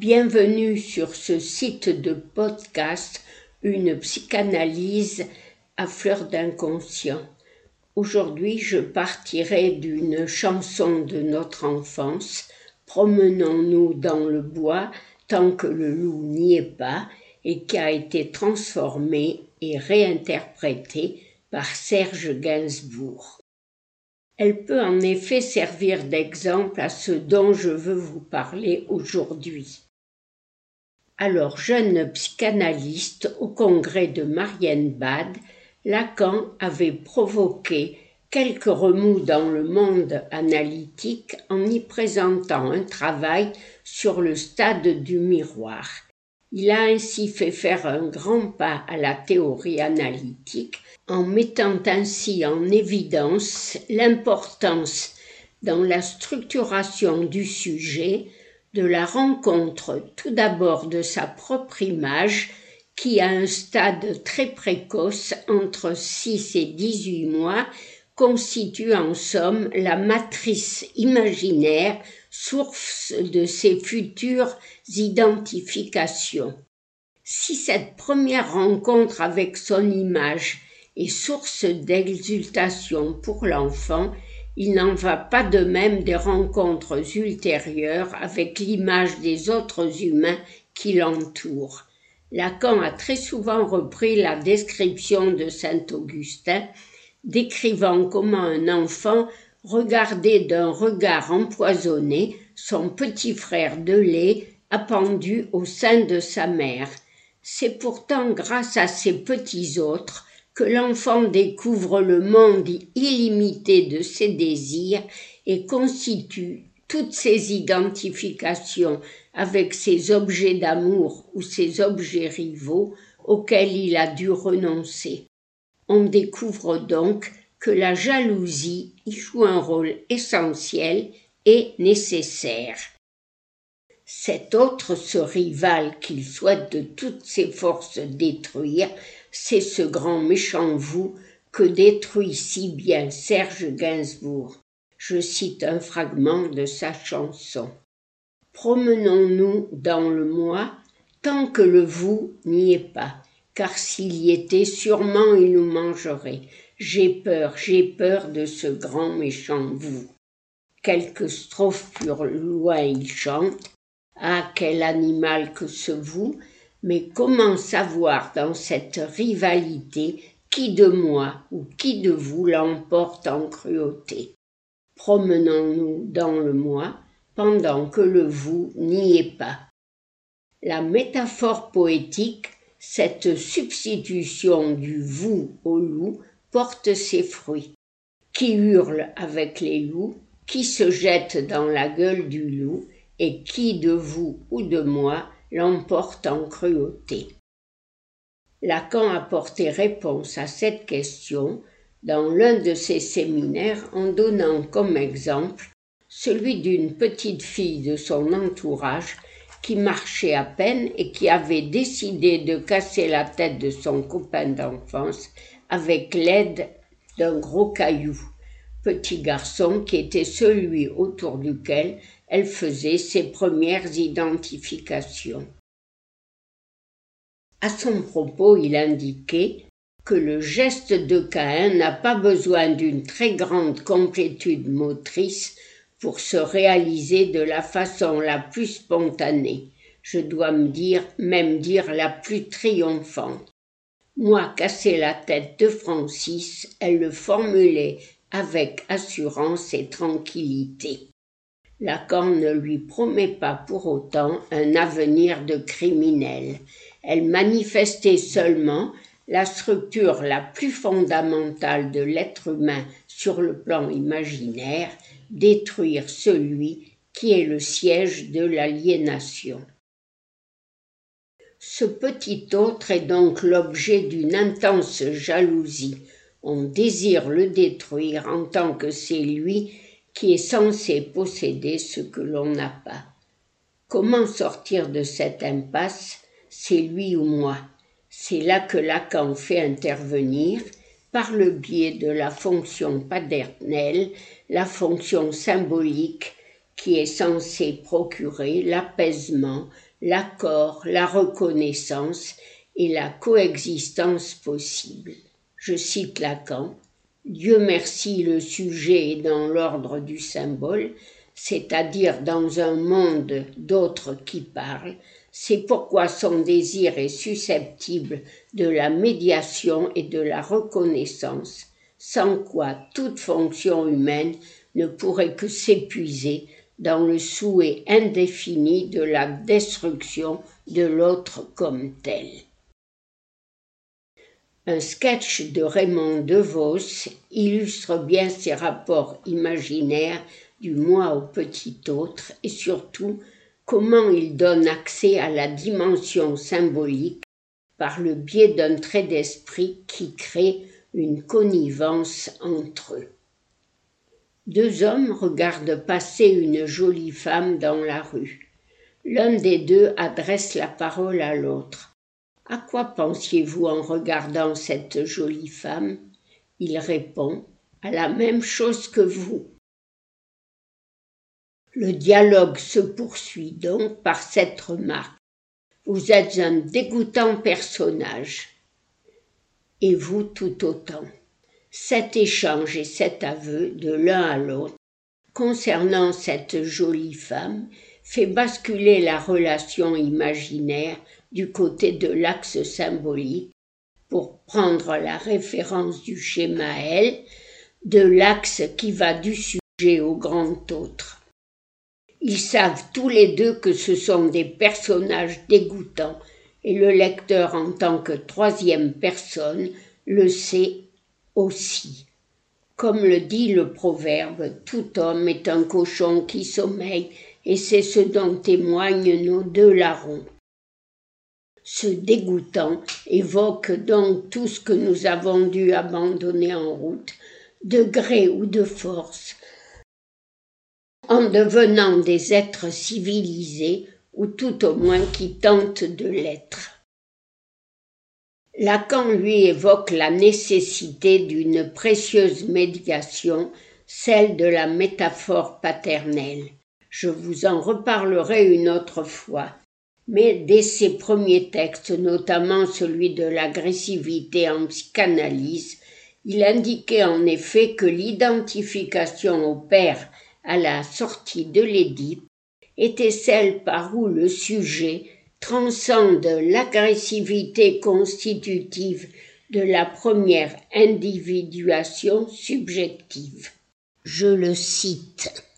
Bienvenue sur ce site de podcast Une psychanalyse à fleur d'inconscient. Aujourd'hui, je partirai d'une chanson de notre enfance. Promenons-nous dans le bois tant que le loup n'y est pas et qui a été transformée et réinterprétée par Serge Gainsbourg. Elle peut en effet servir d'exemple à ce dont je veux vous parler aujourd'hui. Alors jeune psychanalyste au congrès de Marienbad, Lacan avait provoqué quelques remous dans le monde analytique en y présentant un travail sur le stade du miroir. Il a ainsi fait faire un grand pas à la théorie analytique en mettant ainsi en évidence l'importance dans la structuration du sujet de la rencontre tout d'abord de sa propre image qui à un stade très précoce entre 6 et 18 mois constitue en somme la matrice imaginaire source de ses futures identifications. Si cette première rencontre avec son image et source d'exultation pour l'enfant, il n'en va pas de même des rencontres ultérieures avec l'image des autres humains qui l'entourent. Lacan a très souvent repris la description de saint Augustin, décrivant comment un enfant regardait d'un regard empoisonné son petit frère de lait appendu au sein de sa mère. C'est pourtant grâce à ces petits autres que l'enfant découvre le monde illimité de ses désirs et constitue toutes ses identifications avec ses objets d'amour ou ses objets rivaux auxquels il a dû renoncer. On découvre donc que la jalousie y joue un rôle essentiel et nécessaire. Cet autre, ce rival qu'il souhaite de toutes ses forces détruire, c'est ce grand méchant vous que détruit si bien Serge Gainsbourg. Je cite un fragment de sa chanson. Promenons-nous dans le moi tant que le vous n'y est pas, car s'il y était, sûrement il nous mangerait. J'ai peur, j'ai peur de ce grand méchant vous. Quelques strophes plus loin il chante. Ah, quel animal que ce vous! Mais comment savoir dans cette rivalité qui de moi ou qui de vous l'emporte en cruauté? Promenons-nous dans le moi pendant que le vous n'y est pas. La métaphore poétique, cette substitution du vous au loup, porte ses fruits. Qui hurle avec les loups, qui se jette dans la gueule du loup, et qui de vous ou de moi l'emporte en cruauté. Lacan a porté réponse à cette question dans l'un de ses séminaires en donnant comme exemple celui d'une petite fille de son entourage qui marchait à peine et qui avait décidé de casser la tête de son copain d'enfance avec l'aide d'un gros caillou, petit garçon qui était celui autour duquel elle faisait ses premières identifications. À son propos, il indiquait que le geste de Caïn n'a pas besoin d'une très grande complétude motrice pour se réaliser de la façon la plus spontanée, je dois me dire, même dire la plus triomphante. Moi, casser la tête de Francis, elle le formulait avec assurance et tranquillité. Lacan ne lui promet pas pour autant un avenir de criminel. Elle manifestait seulement la structure la plus fondamentale de l'être humain sur le plan imaginaire, détruire celui qui est le siège de l'aliénation. Ce petit autre est donc l'objet d'une intense jalousie. On désire le détruire en tant que c'est lui qui est censé posséder ce que l'on n'a pas. Comment sortir de cette impasse C'est lui ou moi? C'est là que Lacan fait intervenir, par le biais de la fonction paternelle, la fonction symbolique qui est censé procurer l'apaisement, l'accord, la reconnaissance et la coexistence possible. Je cite Lacan. Dieu merci, le sujet est dans l'ordre du symbole, c'est-à-dire dans un monde d'autres qui parlent, c'est pourquoi son désir est susceptible de la médiation et de la reconnaissance, sans quoi toute fonction humaine ne pourrait que s'épuiser dans le souhait indéfini de la destruction de l'autre comme tel. Un sketch de Raymond DeVos illustre bien ces rapports imaginaires du moi au petit autre et surtout comment il donne accès à la dimension symbolique par le biais d'un trait d'esprit qui crée une connivence entre eux. Deux hommes regardent passer une jolie femme dans la rue. L'un des deux adresse la parole à l'autre. À quoi pensiez-vous en regardant cette jolie femme? Il répond À la même chose que vous. Le dialogue se poursuit donc par cette remarque. Vous êtes un dégoûtant personnage. Et vous tout autant. Cet échange et cet aveu de l'un à l'autre concernant cette jolie femme fait basculer la relation imaginaire du côté de l'axe symbolique pour prendre la référence du schéma L de l'axe qui va du sujet au grand autre. Ils savent tous les deux que ce sont des personnages dégoûtants, et le lecteur en tant que troisième personne le sait aussi. Comme le dit le proverbe, tout homme est un cochon qui sommeille, et c'est ce dont témoignent nos deux larrons. Ce dégoûtant évoque donc tout ce que nous avons dû abandonner en route, de gré ou de force, en devenant des êtres civilisés, ou tout au moins qui tentent de l'être. Lacan lui évoque la nécessité d'une précieuse médiation, celle de la métaphore paternelle. Je vous en reparlerai une autre fois. Mais dès ses premiers textes, notamment celui de l'agressivité en psychanalyse, il indiquait en effet que l'identification au père à la sortie de l'Édipe était celle par où le sujet transcende l'agressivité constitutive de la première individuation subjective. Je le cite.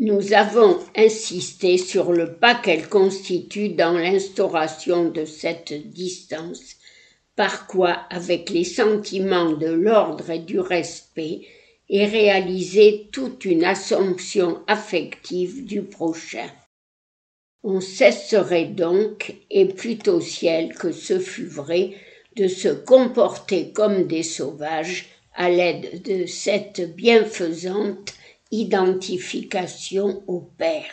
Nous avons insisté sur le pas qu'elle constitue dans l'instauration de cette distance, par quoi, avec les sentiments de l'ordre et du respect, et réaliser toute une assomption affective du prochain. On cesserait donc, et plutôt ciel que ce fût vrai, de se comporter comme des sauvages à l'aide de cette bienfaisante identification au Père.